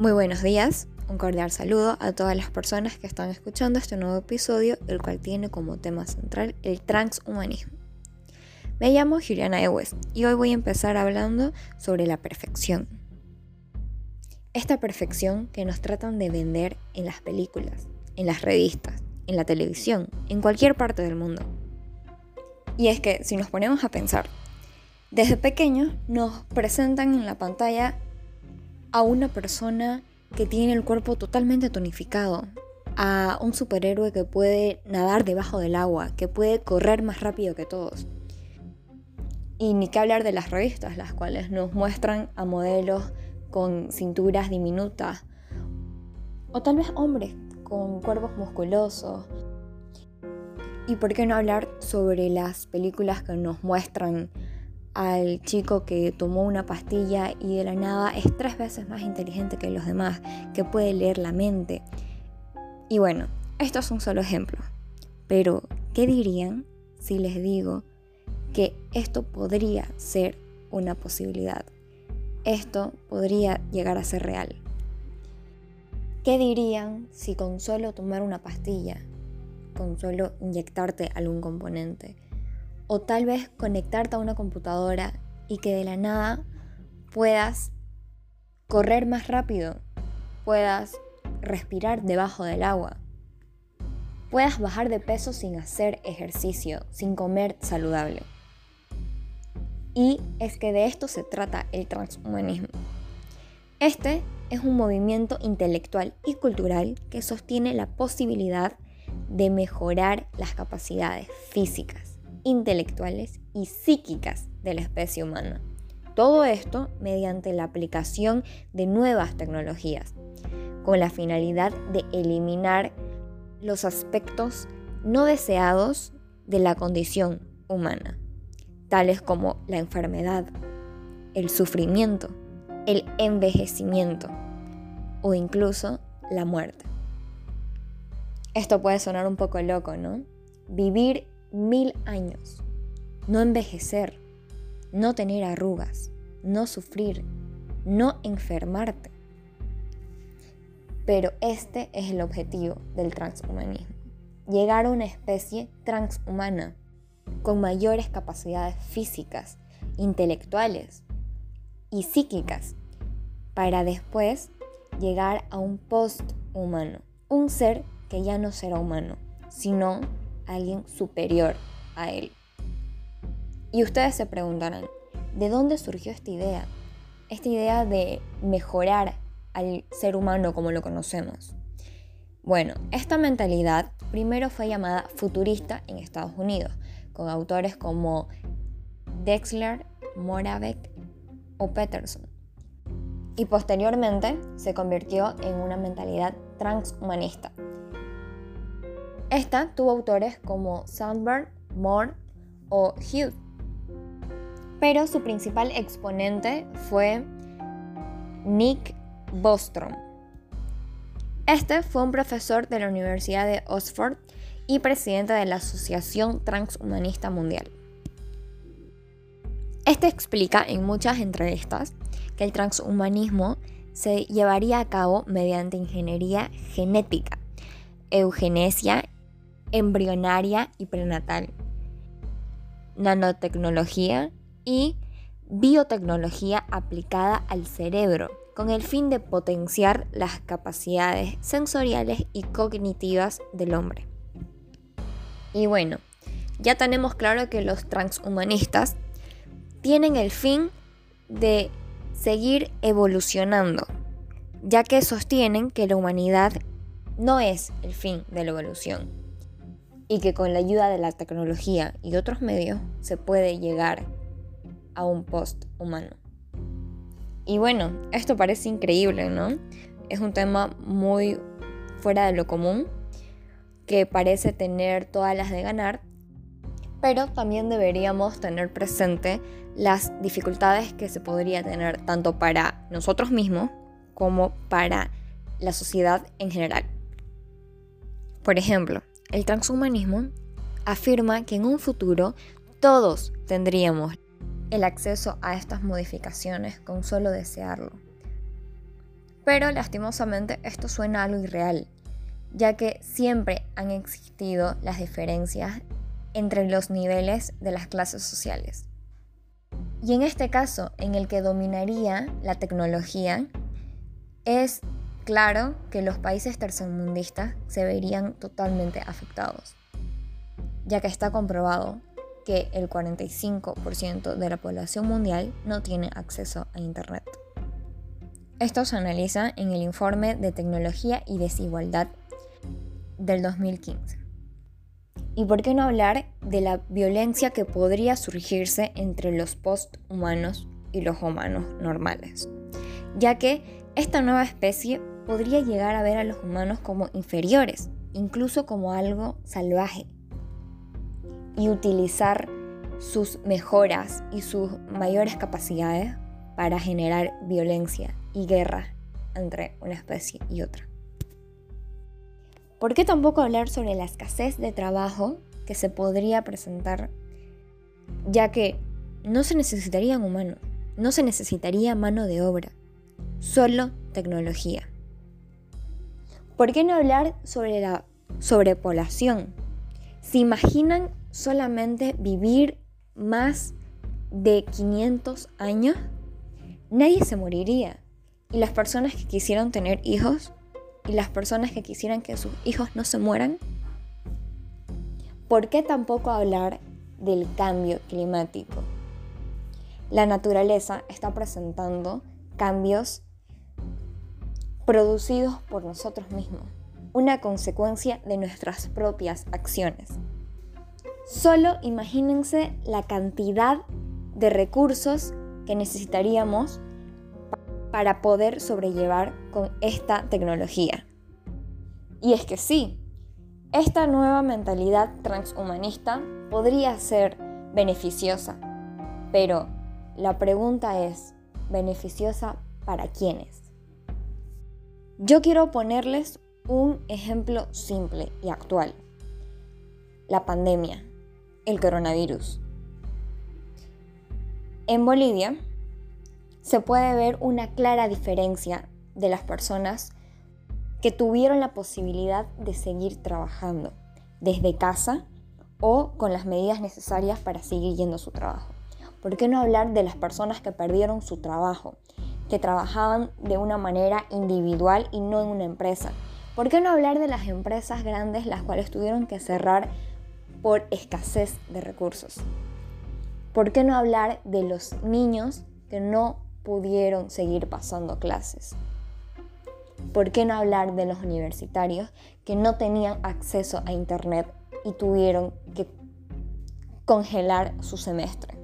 Muy buenos días, un cordial saludo a todas las personas que están escuchando este nuevo episodio, el cual tiene como tema central el transhumanismo. Me llamo Juliana Ewes y hoy voy a empezar hablando sobre la perfección. Esta perfección que nos tratan de vender en las películas, en las revistas, en la televisión, en cualquier parte del mundo. Y es que si nos ponemos a pensar, desde pequeños nos presentan en la pantalla a una persona que tiene el cuerpo totalmente tonificado, a un superhéroe que puede nadar debajo del agua, que puede correr más rápido que todos. Y ni que hablar de las revistas, las cuales nos muestran a modelos con cinturas diminutas, o tal vez hombres con cuerpos musculosos. Y por qué no hablar sobre las películas que nos muestran al chico que tomó una pastilla y de la nada es tres veces más inteligente que los demás, que puede leer la mente. Y bueno, esto es un solo ejemplo. Pero, ¿qué dirían si les digo que esto podría ser una posibilidad? Esto podría llegar a ser real. ¿Qué dirían si con solo tomar una pastilla, con solo inyectarte algún componente, o tal vez conectarte a una computadora y que de la nada puedas correr más rápido, puedas respirar debajo del agua, puedas bajar de peso sin hacer ejercicio, sin comer saludable. Y es que de esto se trata el transhumanismo. Este es un movimiento intelectual y cultural que sostiene la posibilidad de mejorar las capacidades físicas, intelectuales y psíquicas de la especie humana. Todo esto mediante la aplicación de nuevas tecnologías, con la finalidad de eliminar los aspectos no deseados de la condición humana, tales como la enfermedad, el sufrimiento, el envejecimiento o incluso la muerte. Esto puede sonar un poco loco, ¿no? Vivir mil años, no envejecer, no tener arrugas, no sufrir, no enfermarte. Pero este es el objetivo del transhumanismo, llegar a una especie transhumana con mayores capacidades físicas, intelectuales y psíquicas, para después llegar a un post-humano, un ser que ya no será humano, sino alguien superior a él. Y ustedes se preguntarán, ¿de dónde surgió esta idea? Esta idea de mejorar al ser humano como lo conocemos. Bueno, esta mentalidad primero fue llamada futurista en Estados Unidos, con autores como Dexler, Moravec o Peterson. Y posteriormente se convirtió en una mentalidad transhumanista, esta tuvo autores como Sandberg, Moore o Hughes. Pero su principal exponente fue Nick Bostrom. Este fue un profesor de la Universidad de Oxford y presidente de la Asociación Transhumanista Mundial. Este explica en muchas entrevistas que el transhumanismo se llevaría a cabo mediante ingeniería genética, eugenesia embrionaria y prenatal, nanotecnología y biotecnología aplicada al cerebro, con el fin de potenciar las capacidades sensoriales y cognitivas del hombre. Y bueno, ya tenemos claro que los transhumanistas tienen el fin de seguir evolucionando, ya que sostienen que la humanidad no es el fin de la evolución, y que con la ayuda de la tecnología y otros medios se puede llegar a un post humano. Y bueno, esto parece increíble, ¿no? Es un tema muy fuera de lo común, que parece tener todas las de ganar, pero también deberíamos tener presente las dificultades que se podría tener tanto para nosotros mismos como para la sociedad en general. Por ejemplo, el transhumanismo afirma que en un futuro todos tendríamos el acceso a estas modificaciones con solo desearlo. Pero lastimosamente esto suena algo irreal, ya que siempre han existido las diferencias entre los niveles de las clases sociales. Y en este caso, en el que dominaría la tecnología, es claro que los países tercermundistas se verían totalmente afectados, ya que está comprobado que el 45% de la población mundial no tiene acceso a Internet. Esto se analiza en el informe de tecnología y desigualdad del 2015. ¿Y por qué no hablar de la violencia que podría surgirse entre los posthumanos y los humanos normales? Ya que esta nueva especie podría llegar a ver a los humanos como inferiores, incluso como algo salvaje, y utilizar sus mejoras y sus mayores capacidades para generar violencia y guerra entre una especie y otra. ¿Por qué tampoco hablar sobre la escasez de trabajo que se podría presentar, ya que no se necesitarían humanos, no se necesitaría mano de obra, solo tecnología? ¿Por qué no hablar sobre la sobrepoblación? ¿Se imaginan solamente vivir más de 500 años? Nadie se moriría. Y las personas que quisieran tener hijos y las personas que quisieran que sus hijos no se mueran? ¿Por qué tampoco hablar del cambio climático? La naturaleza está presentando cambios producidos por nosotros mismos, una consecuencia de nuestras propias acciones. Solo imagínense la cantidad de recursos que necesitaríamos para poder sobrellevar con esta tecnología. Y es que sí, esta nueva mentalidad transhumanista podría ser beneficiosa, pero la pregunta es, ¿beneficiosa para quiénes? Yo quiero ponerles un ejemplo simple y actual. La pandemia, el coronavirus. En Bolivia, se puede ver una clara diferencia de las personas que tuvieron la posibilidad de seguir trabajando desde casa o con las medidas necesarias para seguir yendo a su trabajo. ¿Por qué no hablar de las personas que perdieron su trabajo, que trabajaban de una manera individual y no en una empresa? ¿Por qué no hablar de las empresas grandes las cuales tuvieron que cerrar por escasez de recursos? ¿Por qué no hablar de los niños que no pudieron seguir pasando clases. ¿Por qué no hablar de los universitarios que no tenían acceso a Internet y tuvieron que congelar su semestre?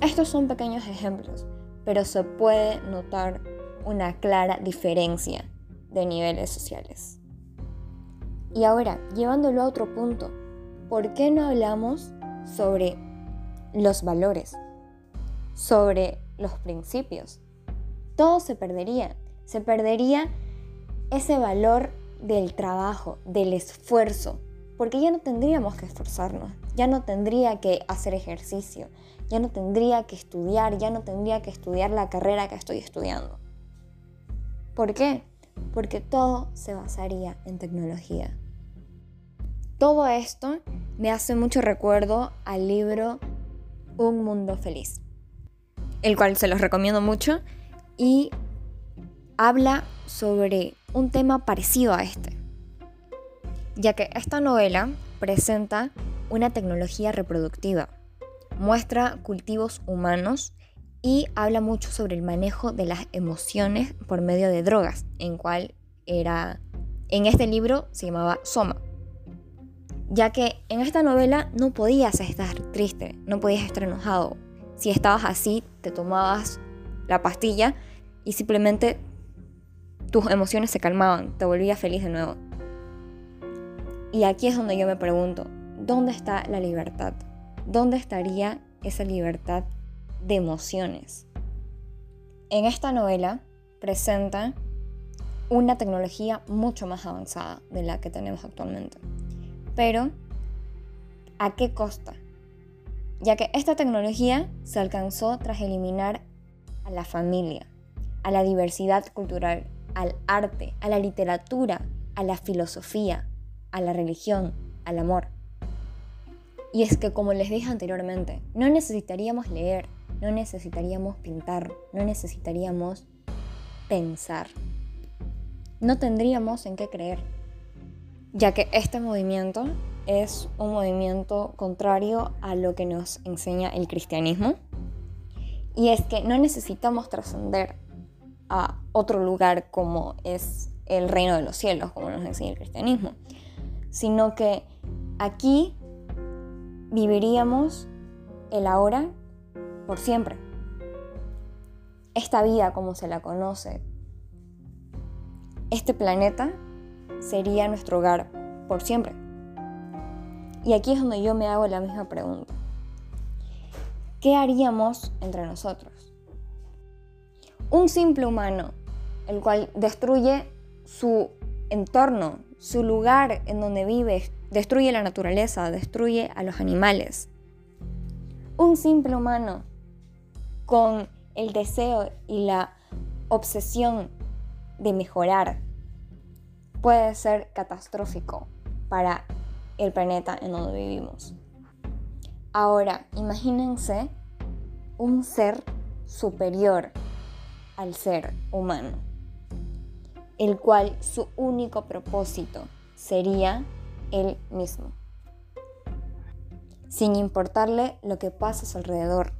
Estos son pequeños ejemplos, pero se puede notar una clara diferencia de niveles sociales. Y ahora, llevándolo a otro punto, ¿por qué no hablamos sobre los valores? Sobre los principios. Todo se perdería. Se perdería ese valor del trabajo, del esfuerzo, porque ya no tendríamos que esforzarnos, ya no tendría que hacer ejercicio, ya no tendría que estudiar, ya no tendría que estudiar la carrera que estoy estudiando. ¿Por qué? Porque todo se basaría en tecnología. Todo esto me hace mucho recuerdo al libro Un Mundo Feliz el cual se los recomiendo mucho, y habla sobre un tema parecido a este, ya que esta novela presenta una tecnología reproductiva, muestra cultivos humanos y habla mucho sobre el manejo de las emociones por medio de drogas, en cual era, en este libro se llamaba Soma, ya que en esta novela no podías estar triste, no podías estar enojado, si estabas así, te tomabas la pastilla y simplemente tus emociones se calmaban, te volvías feliz de nuevo. Y aquí es donde yo me pregunto, ¿dónde está la libertad? ¿Dónde estaría esa libertad de emociones? En esta novela presenta una tecnología mucho más avanzada de la que tenemos actualmente. Pero, ¿a qué costa? ya que esta tecnología se alcanzó tras eliminar a la familia, a la diversidad cultural, al arte, a la literatura, a la filosofía, a la religión, al amor. Y es que, como les dije anteriormente, no necesitaríamos leer, no necesitaríamos pintar, no necesitaríamos pensar. No tendríamos en qué creer, ya que este movimiento es un movimiento contrario a lo que nos enseña el cristianismo. Y es que no necesitamos trascender a otro lugar como es el reino de los cielos, como nos enseña el cristianismo, sino que aquí viviríamos el ahora por siempre. Esta vida como se la conoce, este planeta sería nuestro hogar por siempre. Y aquí es donde yo me hago la misma pregunta. ¿Qué haríamos entre nosotros? Un simple humano, el cual destruye su entorno, su lugar en donde vive, destruye la naturaleza, destruye a los animales. Un simple humano con el deseo y la obsesión de mejorar puede ser catastrófico para el planeta en donde vivimos. Ahora, imagínense un ser superior al ser humano, el cual su único propósito sería él mismo, sin importarle lo que pasa a su alrededor,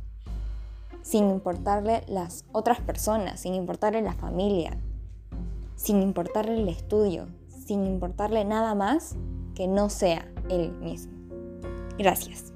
sin importarle las otras personas, sin importarle la familia, sin importarle el estudio, sin importarle nada más que no sea él mismo. Gracias.